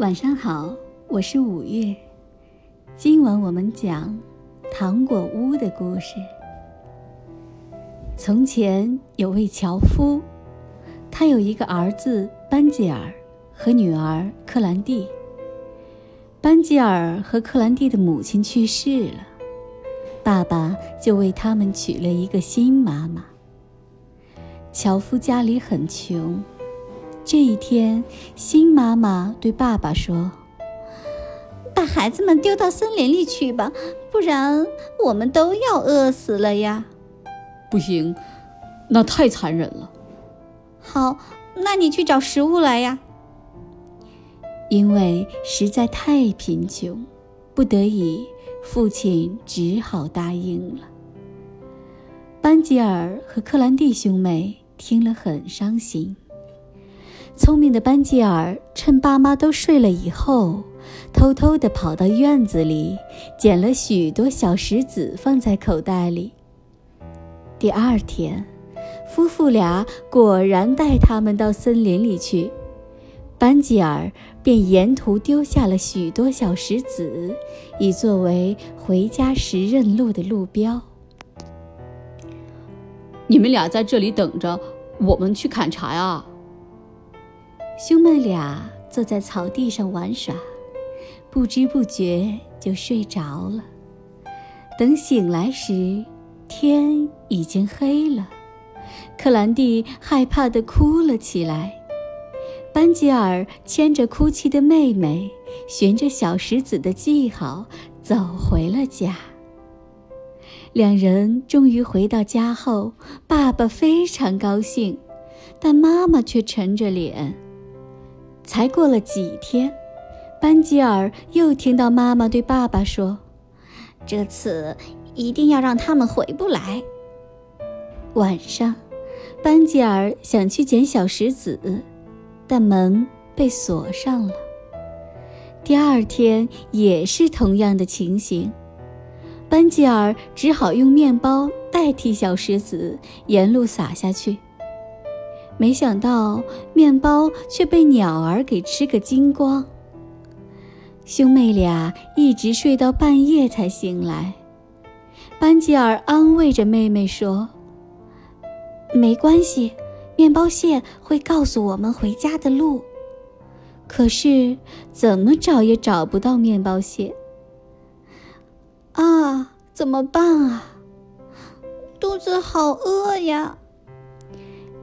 晚上好，我是五月。今晚我们讲糖果屋的故事。从前有位樵夫，他有一个儿子班吉尔和女儿克兰蒂。班吉尔和克兰蒂的母亲去世了，爸爸就为他们娶了一个新妈妈。樵夫家里很穷。这一天，新妈妈对爸爸说：“把孩子们丢到森林里去吧，不然我们都要饿死了呀！”“不行，那太残忍了。”“好，那你去找食物来呀。”因为实在太贫穷，不得已，父亲只好答应了。班吉尔和克兰蒂兄妹听了很伤心。聪明的班吉尔趁爸妈都睡了以后，偷偷地跑到院子里，捡了许多小石子放在口袋里。第二天，夫妇俩果然带他们到森林里去，班吉尔便沿途丢下了许多小石子，以作为回家时认路的路标。你们俩在这里等着，我们去砍柴啊！兄妹俩坐在草地上玩耍，不知不觉就睡着了。等醒来时，天已经黑了。克兰蒂害怕地哭了起来。班吉尔牵着哭泣的妹妹，循着小石子的记号走回了家。两人终于回到家后，爸爸非常高兴，但妈妈却沉着脸。才过了几天，班吉尔又听到妈妈对爸爸说：“这次一定要让他们回不来。”晚上，班吉尔想去捡小石子，但门被锁上了。第二天也是同样的情形，班吉尔只好用面包代替小石子，沿路撒下去。没想到面包却被鸟儿给吃个精光。兄妹俩一直睡到半夜才醒来。班吉尔安慰着妹妹说：“没关系，面包蟹会告诉我们回家的路。”可是怎么找也找不到面包蟹。啊，怎么办啊？肚子好饿呀！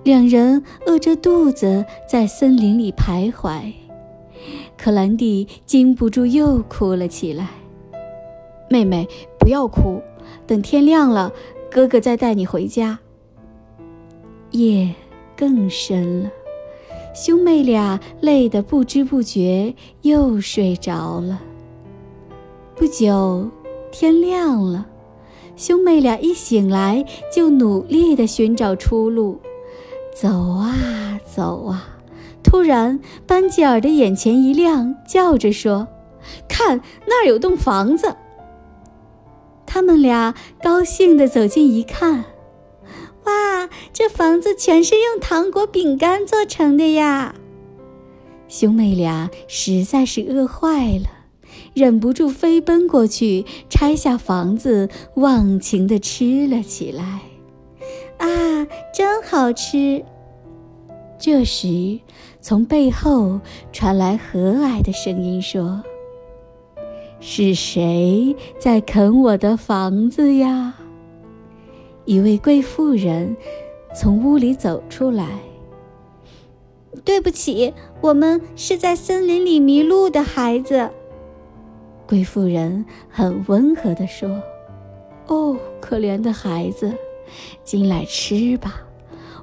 两人饿着肚子在森林里徘徊，克兰蒂禁不住又哭了起来。妹妹，不要哭，等天亮了，哥哥再带你回家。夜更深了，兄妹俩累得不知不觉又睡着了。不久，天亮了，兄妹俩一醒来就努力地寻找出路。走啊走啊，突然班吉尔的眼前一亮，叫着说：“看，那儿有栋房子。”他们俩高兴地走近一看，哇，这房子全是用糖果饼干做成的呀！兄妹俩实在是饿坏了，忍不住飞奔过去，拆下房子，忘情地吃了起来。啊，真好吃！这时，从背后传来和蔼的声音说：“是谁在啃我的房子呀？”一位贵妇人从屋里走出来。“对不起，我们是在森林里迷路的孩子。”贵妇人很温和地说：“哦，可怜的孩子。”进来吃吧，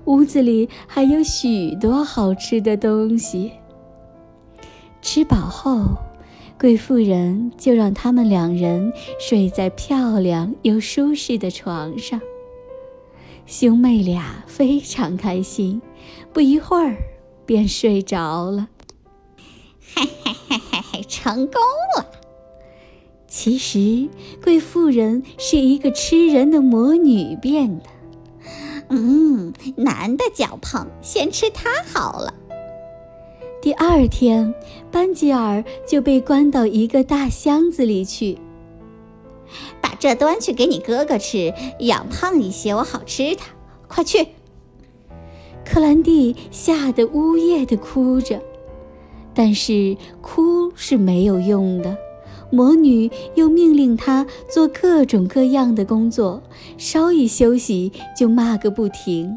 屋子里还有许多好吃的东西。吃饱后，贵妇人就让他们两人睡在漂亮又舒适的床上。兄妹俩非常开心，不一会儿便睡着了。嘿嘿嘿嘿嘿，成功了！其实，贵妇人是一个吃人的魔女变的。嗯，男的脚胖，先吃它好了。第二天，班吉尔就被关到一个大箱子里去。把这端去给你哥哥吃，养胖一些，我好吃它。快去！克兰蒂吓得呜咽的哭着，但是哭是没有用的。魔女又命令他做各种各样的工作，稍一休息就骂个不停。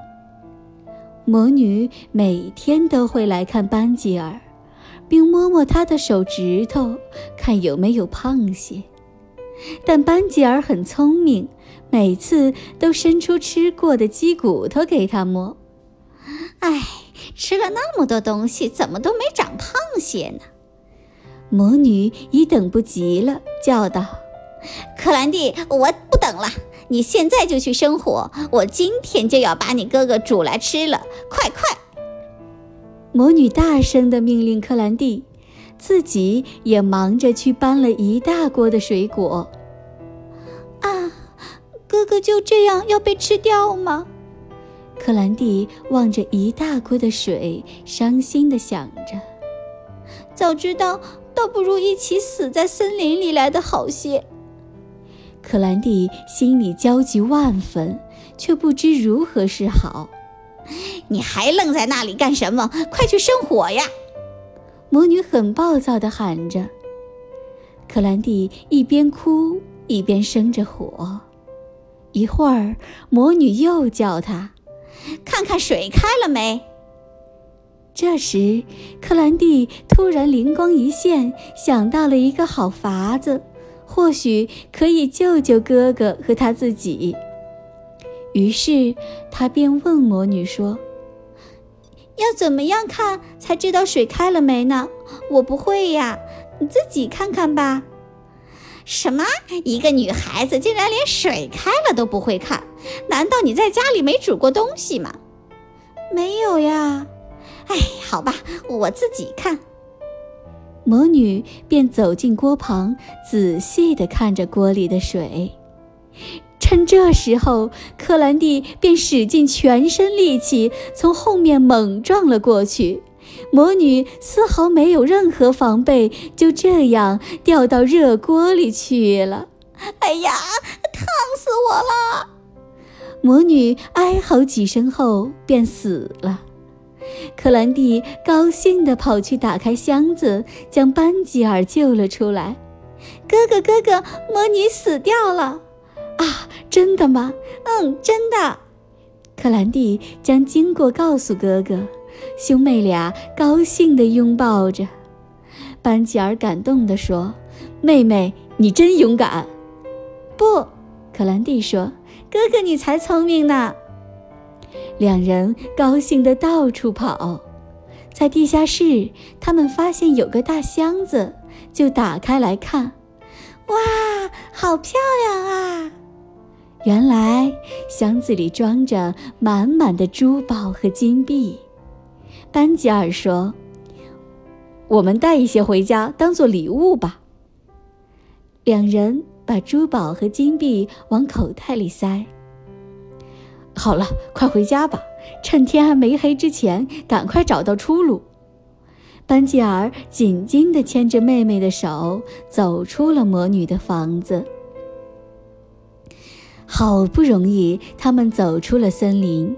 魔女每天都会来看班吉尔，并摸摸他的手指头，看有没有胖些。但班吉尔很聪明，每次都伸出吃过的鸡骨头给他摸。唉，吃了那么多东西，怎么都没长胖些呢？魔女已等不及了，叫道：“克兰蒂，我不等了，你现在就去生火，我今天就要把你哥哥煮来吃了，快快！”魔女大声地命令克兰蒂，自己也忙着去搬了一大锅的水果。啊，哥哥就这样要被吃掉吗？克兰蒂望着一大锅的水，伤心地想着：“早知道。”倒不如一起死在森林里来的好些。克兰蒂心里焦急万分，却不知如何是好。你还愣在那里干什么？快去生火呀！魔女很暴躁地喊着。克兰蒂一边哭一边生着火。一会儿，魔女又叫他：“看看水开了没？”这时，克兰蒂突然灵光一现，想到了一个好法子，或许可以救救哥哥和他自己。于是，他便问魔女说：“要怎么样看才知道水开了没呢？我不会呀，你自己看看吧。”“什么？一个女孩子竟然连水开了都不会看？难道你在家里没煮过东西吗？”“没有呀。”哎，好吧，我自己看。魔女便走进锅旁，仔细地看着锅里的水。趁这时候，克兰蒂便使尽全身力气从后面猛撞了过去。魔女丝毫没有任何防备，就这样掉到热锅里去了。哎呀，烫死我了！魔女哀嚎几声后便死了。克兰蒂高兴地跑去打开箱子，将班吉尔救了出来。哥哥，哥哥，魔女死掉了！啊，真的吗？嗯，真的。克兰蒂将经过告诉哥哥，兄妹俩高兴地拥抱着。班吉尔感动地说：“妹妹，你真勇敢。”不，克兰蒂说：“哥哥，你才聪明呢。”两人高兴地到处跑，在地下室，他们发现有个大箱子，就打开来看。哇，好漂亮啊！原来箱子里装着满满的珠宝和金币。班吉尔说：“我们带一些回家当做礼物吧。”两人把珠宝和金币往口袋里塞。好了，快回家吧，趁天还没黑之前，赶快找到出路。班吉尔紧紧地牵着妹妹的手，走出了魔女的房子。好不容易，他们走出了森林，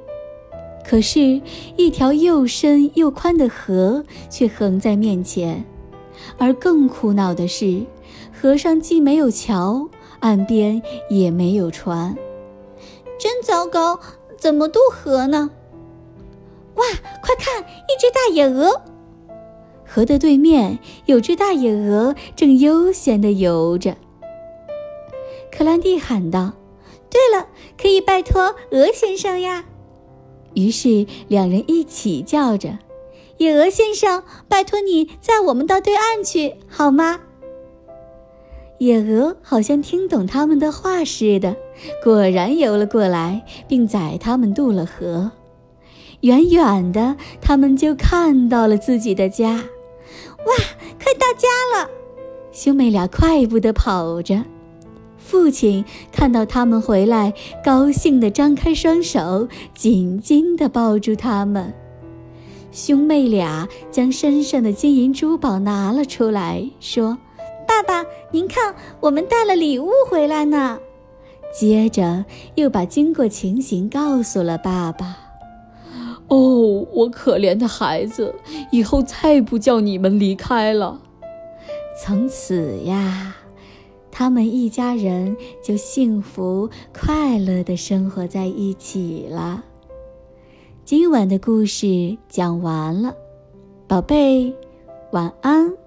可是，一条又深又宽的河却横在面前，而更苦恼的是，河上既没有桥，岸边也没有船。真糟糕，怎么渡河呢？哇，快看，一只大野鹅！河的对面有只大野鹅正悠闲地游着。克兰蒂喊道：“对了，可以拜托鹅先生呀！”于是两人一起叫着：“野鹅先生，拜托你载我们到对岸去，好吗？”野鹅好像听懂他们的话似的，果然游了过来，并载他们渡了河。远远的，他们就看到了自己的家。哇，快到家了！兄妹俩快步地跑着。父亲看到他们回来，高兴地张开双手，紧紧地抱住他们。兄妹俩将身上的金银珠宝拿了出来，说：“爸爸，您看，我们带了礼物回来呢。”接着又把经过情形告诉了爸爸。哦，我可怜的孩子，以后再不叫你们离开了。从此呀，他们一家人就幸福快乐的生活在一起了。今晚的故事讲完了，宝贝，晚安。